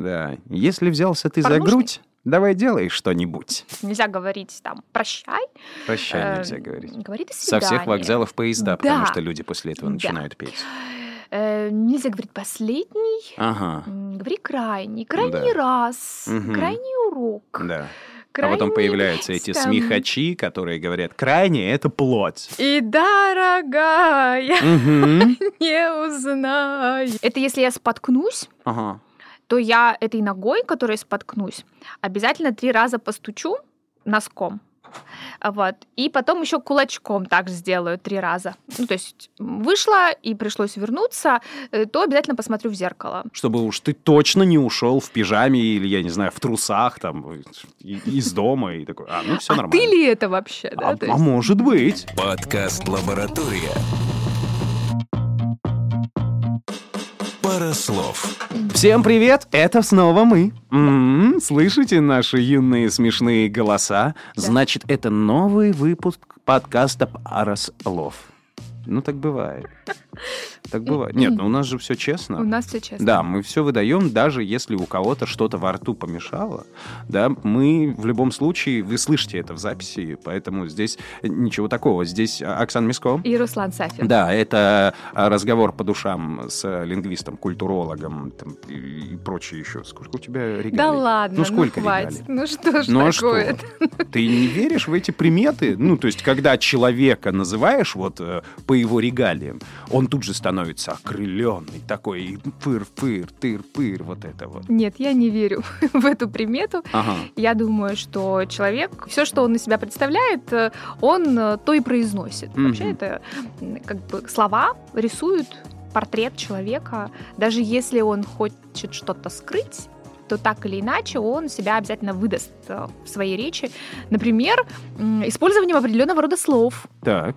Да. Если взялся ты за Порнушный. грудь, давай делай что-нибудь. Нельзя говорить там «прощай». Прощай, э, нельзя говорить. Говори «до Со всех свидания». вокзалов поезда, потому Да. что люди после этого Да. начинают петь. Э, нельзя говорить «последний». Ага, Говори крайний, крайний раз, Мгм. крайний урок. да. А крайний, потом появляются эти там, смехачи, которые говорят, крайне это плоть. И дорогая, Мгм. не узнай. Это если я споткнусь, Ага. То я этой ногой, которой споткнусь, обязательно три раза постучу носком. А Вот. И потом еще кулачком так сделаю три раза. Ну, то есть вышла и пришлось вернуться, э, то обязательно посмотрю в зеркало. Чтобы уж ты точно не ушел в пижаме или, я не знаю, в трусах там из дома и такой, а, ну все а нормально. ты ли это вообще? да? А, а может быть. Подкаст «Лаборатория». Пара слов. Всем привет, это снова мы. М, Слышите наши юные смешные голоса? Значит, это новый выпуск подкаста «Пара слов». Ну, так бывает. Так бывает. Нет, ну у нас же все честно. У нас все честно. Да, мы все выдаем, даже если у кого-то что-то во рту помешало. Да, мы в любом случае, вы слышите это в записи, поэтому здесь ничего такого. Здесь Оксана Миско. И Руслан Сафин. Да, это а, разговор по душам с лингвистом, культурологом там, и, и прочее еще. Сколько у тебя регалий? Да ладно, Ну, сколько хватит. регалий? Ну что ж Ну а что? такое? Ты не веришь в эти приметы? Ну, то есть, когда человека называешь вот э, по его регалиям, он тут же становится окрыленный, такой и пыр-пыр, тыр-пыр, вот это вот. Нет, я не верю в эту примету. Ага. Я думаю, что человек, все, что он из себя представляет, э, он э, то и произносит. Мгм. Вообще это как бы слова рисуют портрет человека. Даже если он хочет что-то скрыть, то так или иначе он себя обязательно выдаст э, в своей речи. Например, использованием определенного рода слов. Так,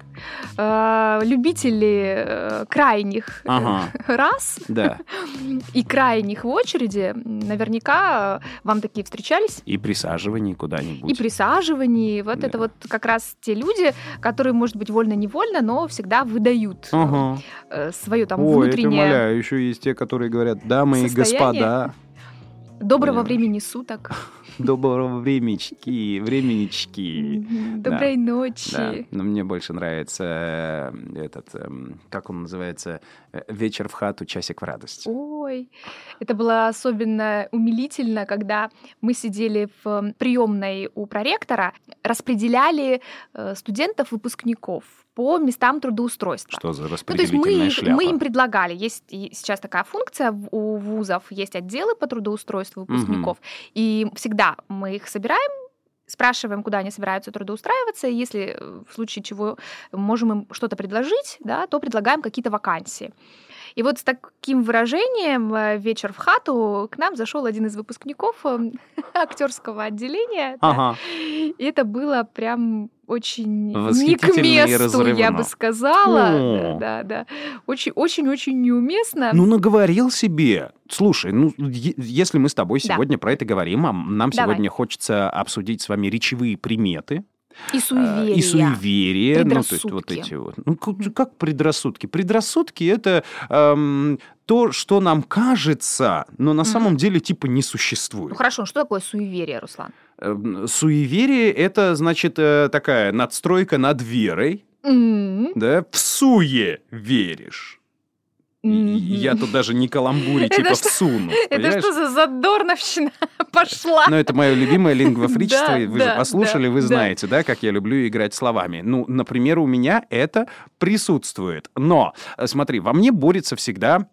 Э, Любители э, крайних Ага. раз да. и крайних в очереди, наверняка вам такие встречались. И присаживание куда-нибудь. И присаживании. Вот Да. это вот как раз те люди, которые, может быть, вольно-невольно, но всегда выдают Ага. свое там Ой, внутреннее умоляю, еще есть те, которые говорят, дамы и господа, доброго Понимаешь. времени суток, доброго временечки. Мгм. доброй ночи. Да, но мне больше нравится э, этот, эм, как он называется, Э, вечер в хату, часик в радость. Ой, это было особенно умилительно, когда мы сидели в приемной у проректора, распределяли э, студентов-выпускников по местам трудоустройства. Что за Ну, то есть распределительная мы, шляпа? мы им предлагали, есть сейчас такая функция у вузов, есть отделы по трудоустройству выпускников, и всегда мы их собираем, спрашиваем, куда они собираются трудоустраиваться, и если э, в случае чего можем им что-то предложить, да, то предлагаем какие-то вакансии. И вот с таким выражением э, «вечер в хату» к нам зашел один из выпускников э, актерского отделения. да. Ага. И это было прям очень не к месту, я бы сказала. О. Да, да, да. Очень-очень-очень неуместно. Ну, наговорил себе. Слушай, ну, если мы с тобой Да. сегодня про это говорим, а нам Давай. сегодня хочется обсудить с вами речевые приметы, и суеверия. и суеверия, ну, то есть вот эти вот. Ну, как, предрассудки? Предрассудки — это эм, то, что нам кажется, но на самом деле типа не Ну существует. хорошо, что такое суеверие, Руслан? Эм, Суеверие — это, значит, э, такая надстройка над верой, М, да? В суе веришь. Я тут даже не каламбуре Это типа всуну. Это что за задорновщина пошла? Ну, это мое любимое лингвофричество. Вы же послушали, вы знаете, да, как я люблю играть словами. Ну, например, у меня это присутствует. Но, э, смотри, во мне борется всегда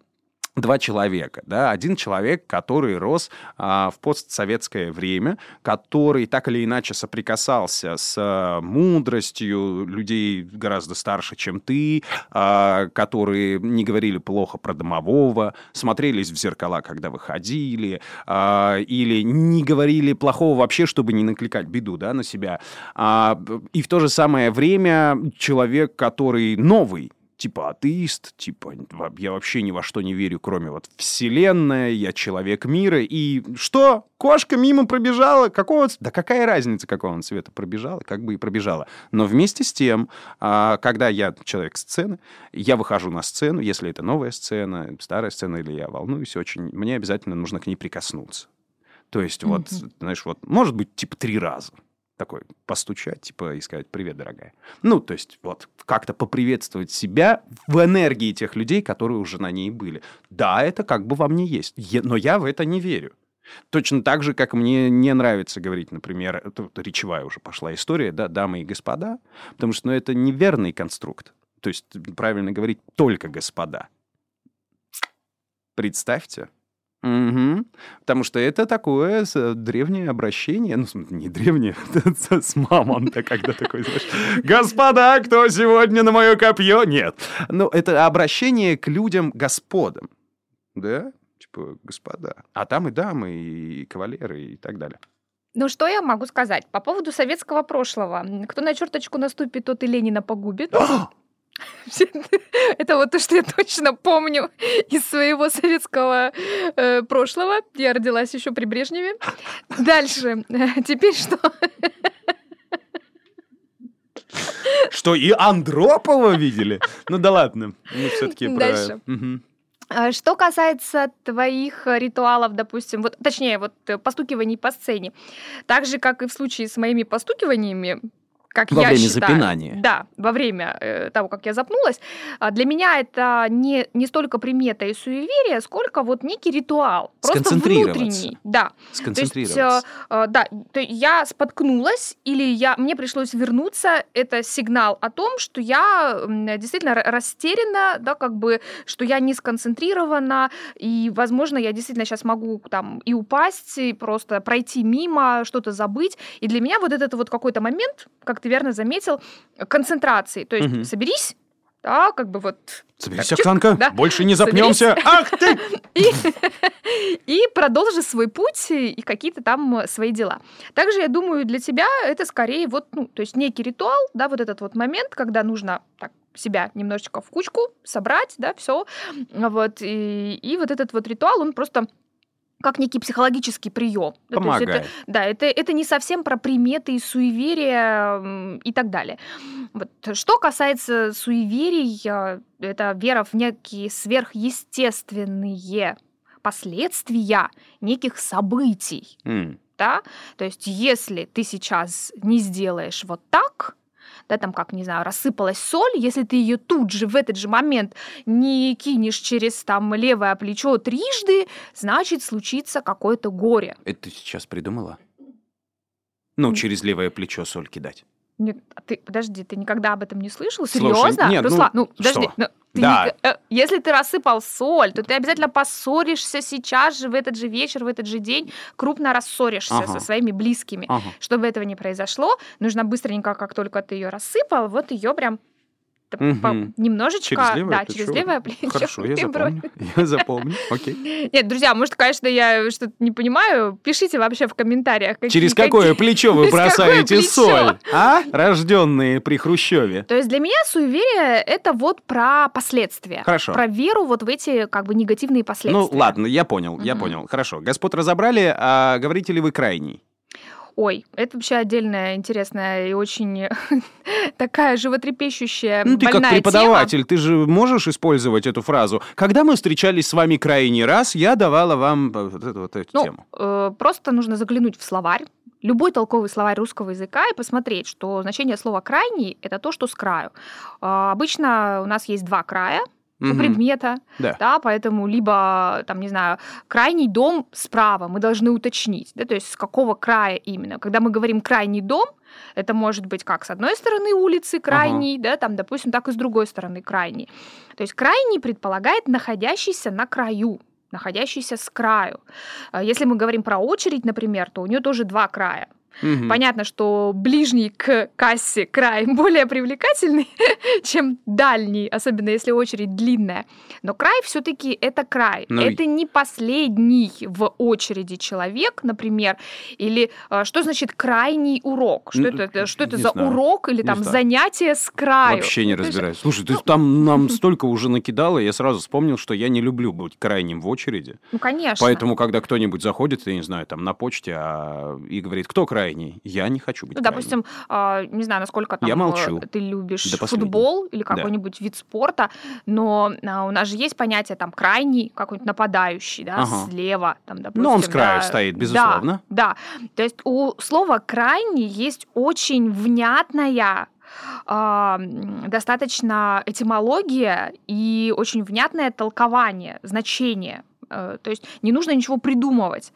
два человека, да, один человек, который рос а, в постсоветское время, который так или иначе соприкасался с а, мудростью людей гораздо старше, чем ты, а, которые не говорили плохо про домового, смотрелись в зеркала, когда выходили, а, или не говорили плохого вообще, чтобы не накликать беду, да, на себя. А, и в то же самое время человек, который новый, типа атеист, типа я вообще ни во что не верю, кроме вот вселенная, я человек мира, и что? Кошка мимо пробежала? Какого? Да какая разница, какого он цвета пробежала, как бы и пробежала. Но вместе с тем, а, когда я человек сцены, я выхожу на сцену, если это новая сцена, старая сцена, или я волнуюсь очень, мне обязательно нужно к ней прикоснуться. То есть вот, знаешь, вот, может быть, типа три раза такой постучать, типа, и сказать «Привет, дорогая». Ну, то есть вот как-то поприветствовать себя в энергии тех людей, которые уже на ней были. Да, это как бы во мне есть, но я в это не верю. Точно так же, как мне не нравится говорить, например, вот речевая уже пошла история, да, дамы и господа, потому что ну, это неверный конструкт. То есть правильно говорить только господа. Представьте. Мгм. Потому что это такое с- древнее обращение, ну, не древнее, с с мамонта, когда такой, знаешь, «Господа, кто сегодня на мое копье?» Нет. Ну, это обращение к людям господам, да? Типа, господа. А там и дамы, и кавалеры, и так далее. Ну, что я могу сказать по поводу советского прошлого? Кто на черточку наступит, тот и Ленина погубит. Это вот то, что я точно помню из своего советского э, прошлого. Я родилась еще при Брежневе. Дальше. Теперь что? Что, и Андропова видели? Ну да ладно. Мы все-таки про... Дальше. А Что касается твоих ритуалов, допустим, вот, точнее, вот э, постукиваний по сцене, так же, как и в случае с моими постукиваниями, как Во я время считаю, запинания. Да, во время э, того, как я запнулась, а, для меня это не, не столько примета и суеверие, сколько вот некий ритуал. Просто Сконцентрироваться. внутренний. Да. То есть, Сконцентрироваться. э, э, да, то я споткнулась или я, мне пришлось вернуться, это сигнал о том, что я действительно ра- растеряна, да, как бы, что я не сконцентрирована, и, возможно, я действительно сейчас могу там и упасть, и просто пройти мимо, что-то забыть. И для меня вот этот вот какой-то момент, как ты верно заметил, концентрации. То есть Мгм. соберись, да, как бы вот Соберись, так, Оксанка, да. больше не Соберись. запнемся. Ах ты! и, и продолжи свой путь и какие-то там свои дела. Также, я думаю, для тебя это скорее вот, ну, то есть некий ритуал, да, вот этот вот момент, когда нужно так себя немножечко в кучку собрать, да, все, вот, и, и вот этот вот ритуал, он просто как некий психологический прием. Да, то есть это- Помогает. да, это, это не совсем про приметы и суеверия и так далее. Вот. Что касается суеверий, э, это вера в некие сверхъестественные последствия неких событий. М. Да? То есть если ты сейчас не сделаешь вот так, да, там как, не знаю, рассыпалась соль, если ты ее тут же, в этот же момент не кинешь через там левое плечо трижды, значит случится какое-то горе. Это ты сейчас придумала? Ну, через левое плечо соль кидать. Нет, а ты, подожди, ты никогда об этом не слышал? Слушай, Серьезно? нет, ну, Руслан, ну, подожди. что? ну, ты Да. ник- э, если ты рассыпал соль, то ты обязательно поссоришься сейчас же, в этот же вечер, в этот же день, крупно рассоришься Ага. со своими близкими. Ага. Чтобы этого не произошло, нужно быстренько, как только ты ее рассыпал, вот ее прям по- немножечко, Через левое да, плечо? через левое плечо. Хорошо, я запомню. Я запомню. Окей. Нет, друзья, может, конечно, я что-то не понимаю. Пишите вообще в комментариях. какие- Через какое плечо вы бросаете соль? А? Рожденные при Хрущеве. То есть для меня суеверие это вот про последствия. Хорошо. Про веру вот в эти как бы негативные последствия. Ну, ладно, я понял, я понял. Хорошо. Господ разобрали, а говорите ли вы крайний? Ой, это вообще отдельная интересная и очень такая животрепещущая Ну, ты как преподаватель, ты же можешь использовать эту фразу. Когда мы встречались с вами крайний раз, я давала вам э, вот эту, вот эту Ну, тему. э, просто нужно заглянуть в словарь, любой толковый словарь русского языка и посмотреть, что значение слова крайний это то, что с краю. А, Обычно у нас есть два края у Мгм. предмета, Да. да, поэтому либо, там, не знаю, крайний дом справа, мы должны уточнить, да, то есть с какого края именно. Когда мы говорим крайний дом, это может быть как с одной стороны улицы крайний, да, там, допустим, так и с другой стороны крайний. То есть крайний предполагает находящийся на краю, находящийся с краю. А Если мы говорим про очередь, например, то у нее тоже два края. Мгм. Понятно, что ближний к кассе край более привлекательный, чем дальний, особенно если очередь длинная. Но край все-таки это край. Ну и- это не последний в очереди человек, например, или э, что значит крайний урок? Что Ну, это, это- что это за знаю. урок или Не там знаю. занятие с краю? Вообще не же- разбираюсь. Слушай, ты там нам столько уже накидала, я сразу вспомнил, что я не люблю быть крайним в очереди. Ну, конечно. Поэтому, когда кто-нибудь заходит, я не знаю, там на почте а, и говорит, кто крайний, я не хочу быть Ну, крайним. допустим, а, не знаю, насколько там Я э, молчу. ты любишь футбол или Да. какой-нибудь вид спорта, но а, у нас же есть понятие там крайний, какой-нибудь нападающий, да, Ага. слева, там, допустим. Ну, он с краю да, стоит, да, безусловно. Да, то есть у слова крайний есть очень внятная а, достаточно этимология и очень внятное толкование, значение. Э, То есть не нужно ничего придумывать.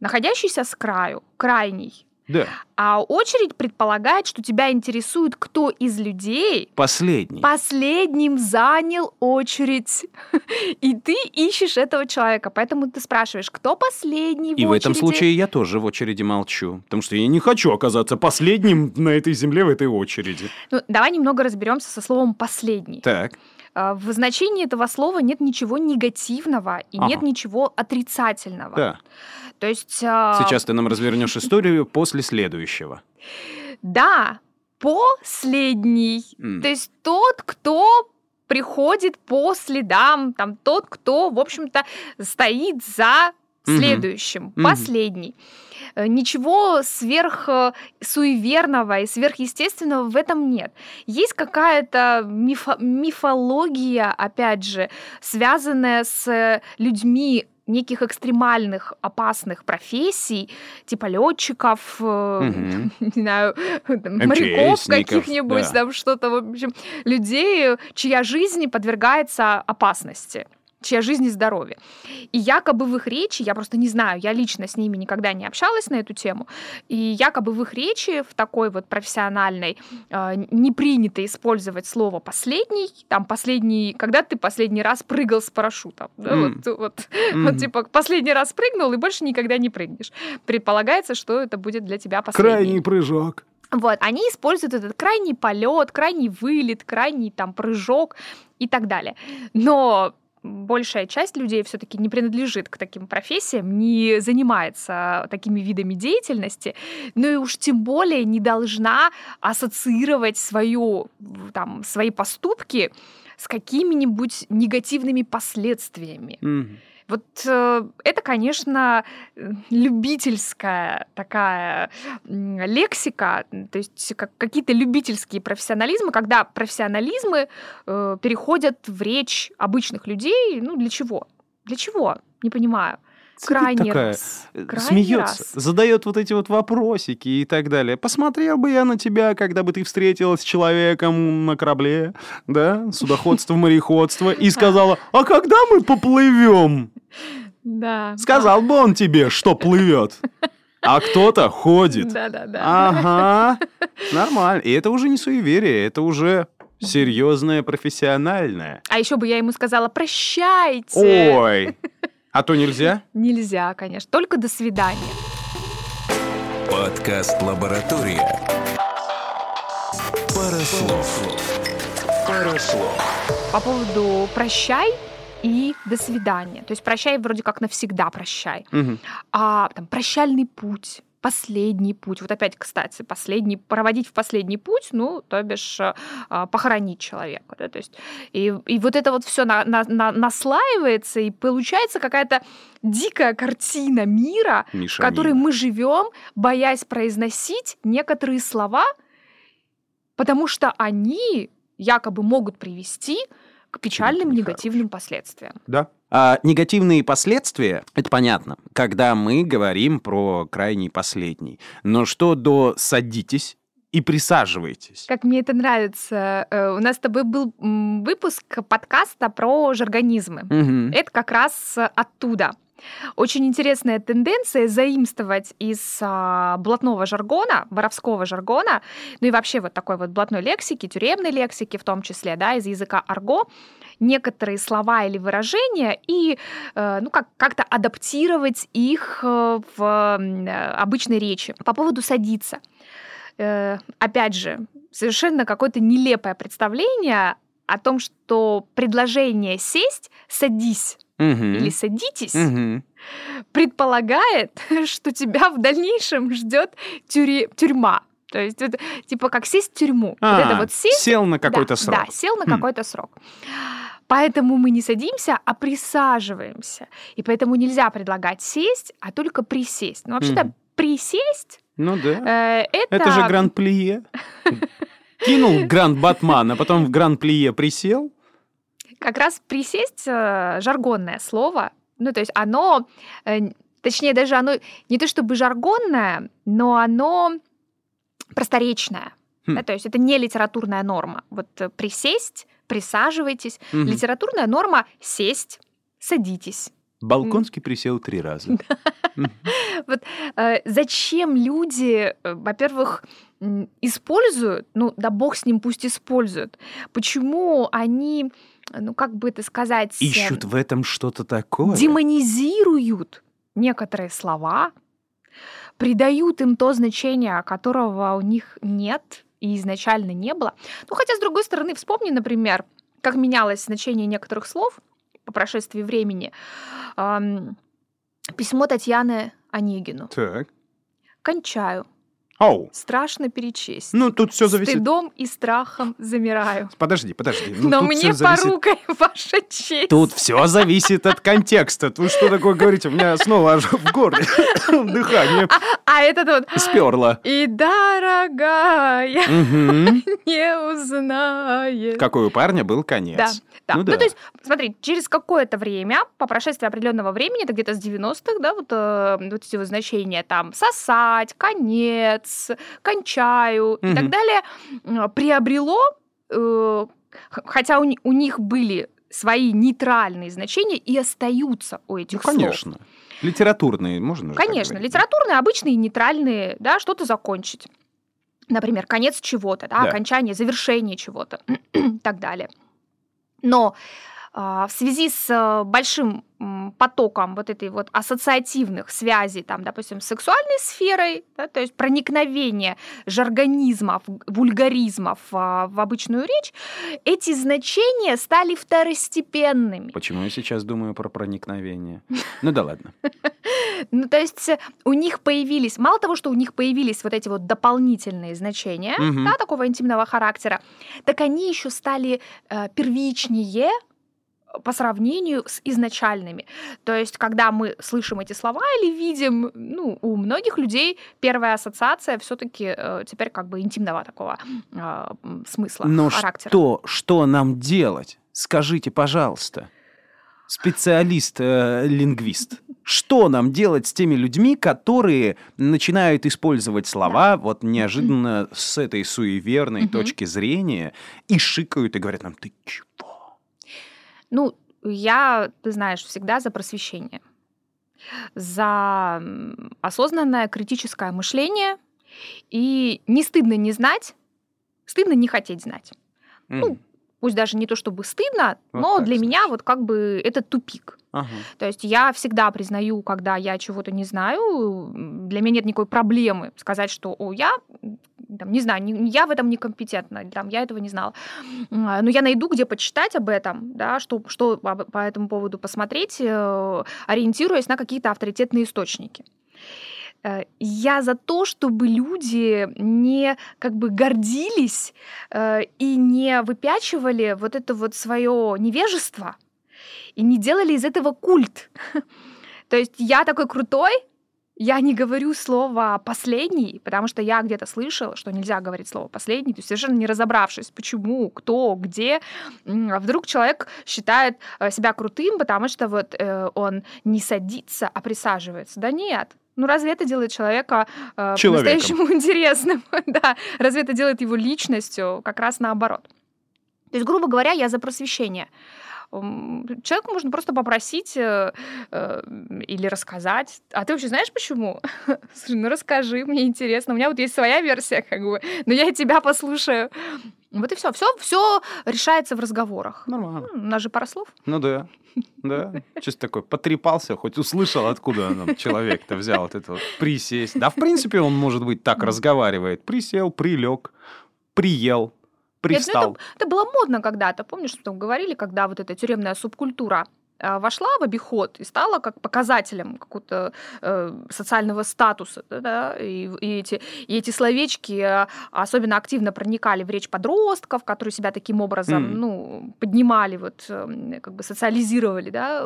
Находящийся с краю, крайний, Да, а очередь предполагает, что тебя интересует, кто из людей последний. последним занял очередь. И ты ищешь этого человека. Поэтому ты спрашиваешь, кто последний И в этом очереди? случае я тоже в очереди молчу, потому что я не хочу оказаться последним на этой земле в этой очереди. Ну, давай немного разберемся со словом «последний». Так, А, В значении этого слова нет ничего негативного и Ага. нет ничего отрицательного. да. То есть... а, Сейчас ты нам развернешь историю после следующего. Да, последний. То есть тот, кто приходит по следам, там тот, кто, в общем-то, стоит за следующим, последний. Э, Ничего сверх э, суеверного и сверхъестественного в этом нет. Есть какая-то мифо- мифология, опять же, связанная с э, людьми неких экстремальных, опасных профессий, типа летчиков, Мгм. не знаю, там, моряков каких-нибудь, да. там что-то, в общем, людей, чья жизнь подвергается опасности чья жизнь и здоровье. И якобы в их речи, я просто не знаю, я лично с ними никогда не общалась на эту тему, и якобы в их речи, в такой вот профессиональной, э, не принято использовать слово «последний», там «последний», когда ты последний раз прыгал с парашютом. да, М. вот, вот, Мгм. вот типа последний раз прыгнул и больше никогда не прыгнешь. Предполагается, что это будет для тебя последний. Крайний прыжок. Вот, они используют этот крайний полет, крайний вылет, крайний там прыжок и так далее. Но большая часть людей все-таки не принадлежит к таким профессиям, не занимается такими видами деятельности, ну и уж тем более не должна ассоциировать свою, там, свои поступки с какими-нибудь негативными последствиями. Мгм. Вот э, это, конечно, э, любительская такая лексика, то есть как, какие-то любительские профессионализмы, когда профессионализмы э, переходят в речь обычных людей. Ну, для чего? Для чего? Не понимаю. Крайний такая, раз. э, Крайний смеется, раз. задает вот эти вот вопросики и так далее. Посмотрел бы я на тебя, когда бы ты встретилась с человеком на корабле, да, судоходство, мореходство, и сказала, а когда мы поплывем? Да. Сказал бы он тебе, что плывет. А кто-то ходит. Да, да, да. Ага, нормально. И это уже не суеверие, это уже серьезное профессиональное. А еще бы я ему сказала прощайте. Ой, а то нельзя? Нельзя, конечно. Только до свидания. Подкаст «Лаборатория». Пара слов. Пара слов. по поводу прощай и до свидания. То есть прощай вроде как навсегда прощай. Мгм. А там прощальный путь, последний путь. Вот опять, кстати, последний, проводить в последний путь, ну, то бишь э, а, похоронить человека. Да? То есть, и, и вот это вот все на, на- на- наслаивается, и получается какая-то дикая картина мира, в Мишанина. которой мы живем, боясь произносить некоторые слова, потому что они якобы могут привести к печальным негативным последствиям. Да. А негативные последствия, это понятно, когда мы говорим про крайний последний. Но что до «садитесь» и «присаживайтесь»? Как мне это нравится. Э, У нас с тобой был выпуск подкаста про жаргонизмы. Мгм. Это как раз э, оттуда. Очень интересная тенденция заимствовать из а, блатного жаргона, воровского жаргона, ну и вообще вот такой вот блатной лексики, тюремной лексики в том числе, да, из языка арго, некоторые слова или выражения и э, ну, как- как-то адаптировать их э, в э, обычной речи. По поводу «садиться». Э, Опять же, совершенно какое-то нелепое представление о том, что предложение «сесть», «садись» Мгм. или «садитесь» Мгм. предполагает, что тебя в дальнейшем ждет тюре- тюрьма. То есть это типа как сесть в тюрьму. вот это А, вот сесть Сел на да, какой-то срок. Да, сел на Хм. какой-то срок. Поэтому мы не садимся, а присаживаемся. И поэтому нельзя предлагать сесть, а только присесть. Ну, вообще-то, Мгм. присесть Ну да. э, это... Это же гран-плие. Кинул гранд Батман, а потом в гран-плие присел. Как раз присесть э, жаргонное слово. Ну, то есть оно, э, точнее, даже оно не то чтобы жаргонное, но оно просторечное. Хм. Да, то есть это не литературная норма. Вот э, присесть, присаживайтесь. Мгм. Литературная норма сесть, садитесь. Балконский присел три раза. Э, зачем люди, во-первых, используют, ну да бог с ним пусть используют, почему они, ну как бы это сказать, Ищут в этом что-то такое. демонизируют некоторые слова, придают им то значение, которого у них нет и изначально не было. Ну хотя, с другой стороны, вспомни, например, как менялось значение некоторых слов по прошествии времени. Письмо Татьяны Онегину. Так. Кончаю. Оу. Страшно перечесть. Ну, тут все зависит. Стыдом и страхом замираю. Подожди, подожди. Ну, Но тут мне зависит- порукой ваша честь. Тут все зависит от контекста. Вы что такое говорите? У меня снова аж в горле дыхание А этот вот... сперло. И дорогая не узнает. Какой у парня был конец. Да, да. Ну Ну, да. то есть, смотри, через какое-то время, по прошествии определенного времени, это где-то с 90-х, да, вот, э, вот эти вот значения там сосать, конец, кончаю и так далее, приобрело, э, хотя у, ни- у них были свои нейтральные значения и остаются у Ну, этих слов. конечно. Литературные можно Конечно, литературные, обычные, нейтральные, да, что-то закончить. Например, конец чего-то, да, Да. окончание, завершение чего-то и так далее. Но в связи с а, большим потоком вот этой вот ассоциативных связей, там, допустим, с сексуальной сферой, да, то есть проникновение жаргонизмов, вульгаризмов а, в обычную речь, эти значения стали второстепенными. Почему я сейчас думаю про проникновение? Ну да ладно. Ну, то есть э, у них появились, мало того, что у них появились вот эти вот дополнительные значения, да, такого интимного характера, так они еще стали э, первичнее по сравнению с изначальными. То есть, когда мы слышим эти слова или видим, ну, у многих людей первая ассоциация все-таки теперь как бы интимного такого э, смысла, Но характера. что, что нам делать? Скажите, пожалуйста, специалист-лингвист, что нам делать с теми людьми, которые начинают использовать слова вот неожиданно с этой суеверной точки зрения и шикают и говорят нам, ты чего? Ну, я, ты знаешь, всегда за просвещение, за осознанное критическое мышление. И не стыдно не знать, стыдно не хотеть знать. Ну, М, Пусть даже не то чтобы стыдно, Вот но для меня значит. вот как бы это тупик. Ага. То есть я всегда признаю, когда я чего-то не знаю, для меня нет никакой проблемы сказать, что о, я там, не знаю, не- я в этом некомпетентна, там, я этого не знала. А, Но я найду, где почитать об этом, да, что, что по этому поводу посмотреть, э, ориентируясь на какие-то авторитетные источники. Э, Я за то, чтобы люди не как бы гордились э, и не выпячивали вот это вот свое невежество и не делали из этого культ. То есть я такой крутой, я не говорю слово «последний», потому что я где-то слышала, что нельзя говорить слово «последний», то есть совершенно не разобравшись, почему, кто, где. А Вдруг человек считает э, себя крутым, потому что вот э, он не садится, а присаживается. Да нет. Ну разве это делает человека э, по-настоящему интересным? да. Разве это делает его личностью? Как раз наоборот. То есть, грубо говоря, я за просвещение. Человеку можно просто попросить э, э, или рассказать. А ты вообще знаешь почему? Слушай, ну расскажи, мне интересно. У меня вот есть своя версия, как бы, но я и тебя послушаю. Вот и все. Все, все решается в разговорах. Нормально. У нас же пара слов. Ну да. Да. Чисто такой потрепался, хоть услышал, откуда человек-то взял вот это вот присесть. Да, в принципе, он, может быть, так разговаривает. Присел, прилег, приел, Нет, ну пристал. это, это было модно когда-то. Помнишь, что там говорили, когда вот эта тюремная субкультура вошла в обиход и стала как показателем какого-то э, социального статуса, да, да, и, и эти, и эти словечки э, особенно активно проникали в речь подростков, которые себя таким образом, Мгм. ну, поднимали, вот, э, как бы социализировали, да,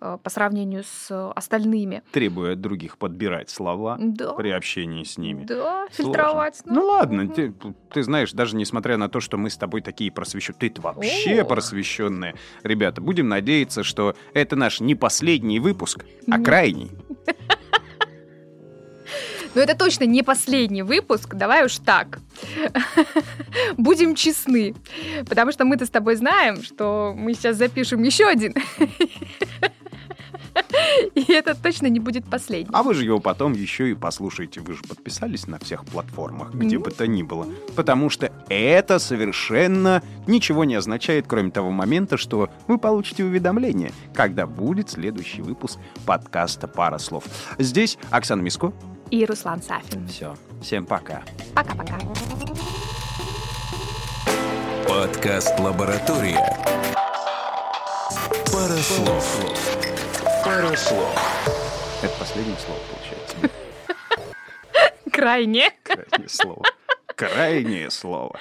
э, по сравнению с остальными. Требуя от других подбирать слова Да, при общении с ними. да, Сложно. фильтровать. Ну ладно, мгм. ты, ты знаешь, даже несмотря на то, что мы с тобой такие просвещенные, ты вообще О. просвещенные. Ребята, будем надеяться, что это наш не последний выпуск, а крайний. Но это точно не последний выпуск, давай уж так. Будем честны. Потому что мы-то с тобой знаем, что мы сейчас запишем еще один. И это точно не будет последний. А вы же его потом еще и послушаете. Вы же подписались на всех платформах, где Мгм. бы то ни было. Потому что это совершенно ничего не означает, кроме того момента, что вы получите уведомление, когда будет следующий выпуск подкаста «Пара слов». Здесь Оксана Миско. И Руслан Сафин. Все. Всем пока. Пока-пока. Подкаст «Лаборатория». Пара слов. Пара слов. Это последнее слово, получается. Крайне. Крайнее слово. Крайнее слово.